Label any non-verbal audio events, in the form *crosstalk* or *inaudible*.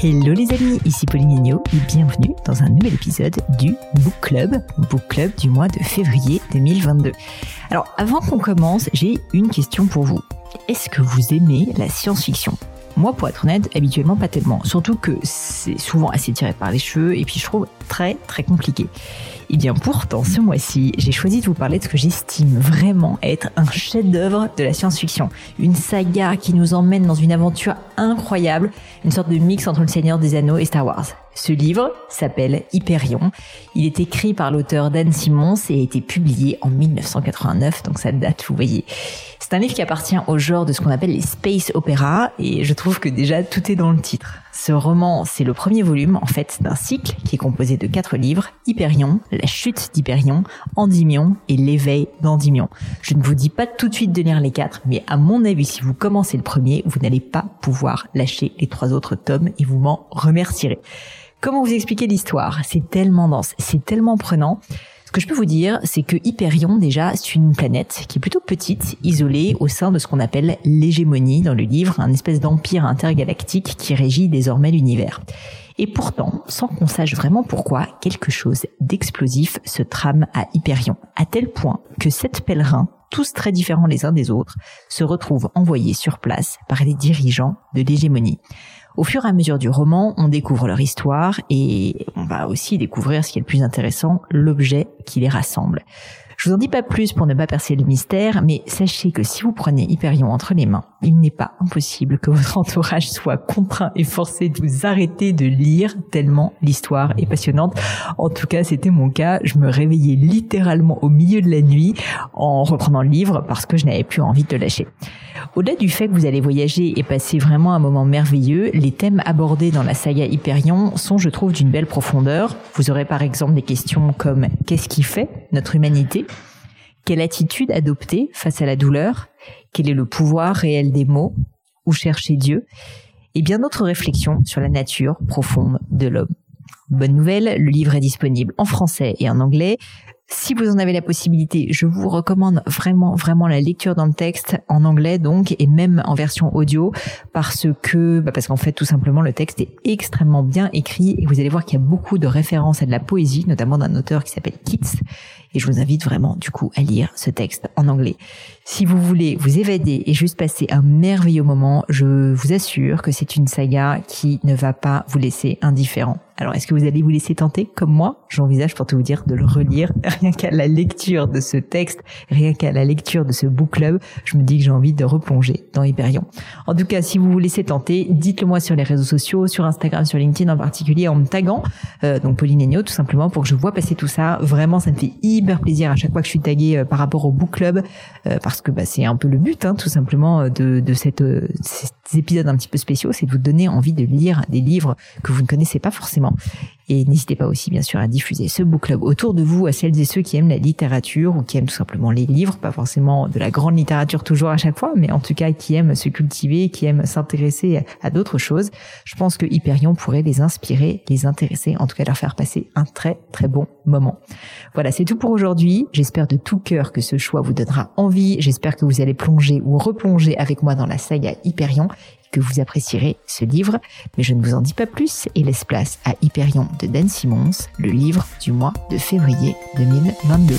Hello les amis, ici Pauline Agneau et bienvenue dans un nouvel épisode du Book Club, Book Club du mois de février 2022. Alors avant qu'on commence, j'ai une question pour vous. Est-ce que vous aimez la science-fiction? Moi, pour être honnête, habituellement pas tellement. Surtout que c'est souvent assez tiré par les cheveux et puis je trouve très très compliqué. Et eh bien pourtant, ce mois-ci, j'ai choisi de vous parler de ce que j'estime vraiment être un chef-d'œuvre de la science-fiction. Une saga qui nous emmène dans une aventure incroyable, une sorte de mix entre le Seigneur des Anneaux et Star Wars. Ce livre s'appelle Hyperion. Il est écrit par l'auteur Dan Simmons et a été publié en 1989, donc ça date, vous voyez. C'est un livre qui appartient au genre de ce qu'on appelle les space opéras et je trouve que déjà tout est dans le titre. Ce roman, c'est le premier volume en fait d'un cycle qui est composé de quatre livres Hyperion, la chute d'Hyperion, Endymion et l'éveil d'Endymion. Je ne vous dis pas tout de suite de lire les quatre, mais à mon avis, si vous commencez le premier, vous n'allez pas pouvoir lâcher les trois autres tomes et vous m'en remercierez. Comment vous expliquer l'histoire? C'est tellement dense, c'est tellement prenant. Ce que je peux vous dire, c'est que Hyperion, déjà, c'est une planète qui est plutôt petite, isolée au sein de ce qu'on appelle l'hégémonie dans le livre, un espèce d'empire intergalactique qui régit désormais l'univers. Et pourtant, sans qu'on sache vraiment pourquoi, quelque chose d'explosif se trame à Hyperion, à tel point que sept pèlerins, tous très différents les uns des autres, se retrouvent envoyés sur place par les dirigeants de l'hégémonie. Au fur et à mesure du roman, on découvre leur histoire et on va aussi découvrir ce qui est le plus intéressant, l'objet qui les rassemble. Je vous en dis pas plus pour ne pas percer le mystère, mais sachez que si vous prenez Hyperion entre les mains, il n'est pas impossible que votre *laughs* entourage soit contraint et forcé de vous arrêter de lire tellement l'histoire est passionnante. En tout cas, c'était mon cas. Je me réveillais littéralement au milieu de la nuit en reprenant le livre parce que je n'avais plus envie de le lâcher. Au-delà du fait que vous allez voyager et passer vraiment un moment merveilleux, les thèmes abordés dans la saga Hyperion sont, je trouve, d'une belle profondeur. Vous aurez par exemple des questions comme qu'est-ce qui fait notre humanité? Quelle attitude adopter face à la douleur? Quel est le pouvoir réel des mots Où chercher Dieu Et bien d'autres réflexions sur la nature profonde de l'homme. Bonne nouvelle, le livre est disponible en français et en anglais. Si vous en avez la possibilité, je vous recommande vraiment, vraiment la lecture dans le texte en anglais donc et même en version audio parce que, bah parce qu'en fait tout simplement le texte est extrêmement bien écrit et vous allez voir qu'il y a beaucoup de références à de la poésie, notamment d'un auteur qui s'appelle Keats et je vous invite vraiment du coup à lire ce texte en anglais. Si vous voulez vous évader et juste passer un merveilleux moment, je vous assure que c'est une saga qui ne va pas vous laisser indifférent. Alors, est-ce que vous allez vous laisser tenter, comme moi? J'envisage pour tout vous dire de le relire. *laughs* Rien qu'à la lecture de ce texte, rien qu'à la lecture de ce book club, je me dis que j'ai envie de replonger dans Hyperion. En tout cas, si vous vous laissez tenter, dites-le moi sur les réseaux sociaux, sur Instagram, sur LinkedIn en particulier, en me taguant, euh, donc Pauline Agneau, tout simplement, pour que je vois passer tout ça. Vraiment, ça me fait hyper plaisir à chaque fois que je suis taguée euh, par rapport au book club, euh, parce que bah, c'est un peu le but, hein, tout simplement, de, cette, épisodes un petit peu spéciaux, c'est de vous donner envie de lire des livres que vous ne connaissez pas forcément et n'hésitez pas aussi, bien sûr, à diffuser ce book club autour de vous, à celles et ceux qui aiment la littérature ou qui aiment tout simplement les livres, pas forcément de la grande littérature toujours à chaque fois, mais en tout cas qui aiment se cultiver, qui aiment s'intéresser à d'autres choses. Je pense que Hyperion pourrait les inspirer, les intéresser, en tout cas leur faire passer un très très bon moment. Voilà, c'est tout pour aujourd'hui. J'espère de tout cœur que ce choix vous donnera envie. J'espère que vous allez plonger ou replonger avec moi dans la saga Hyperion que vous apprécierez ce livre, mais je ne vous en dis pas plus et laisse place à Hyperion de Dan Simmons, le livre du mois de février 2022.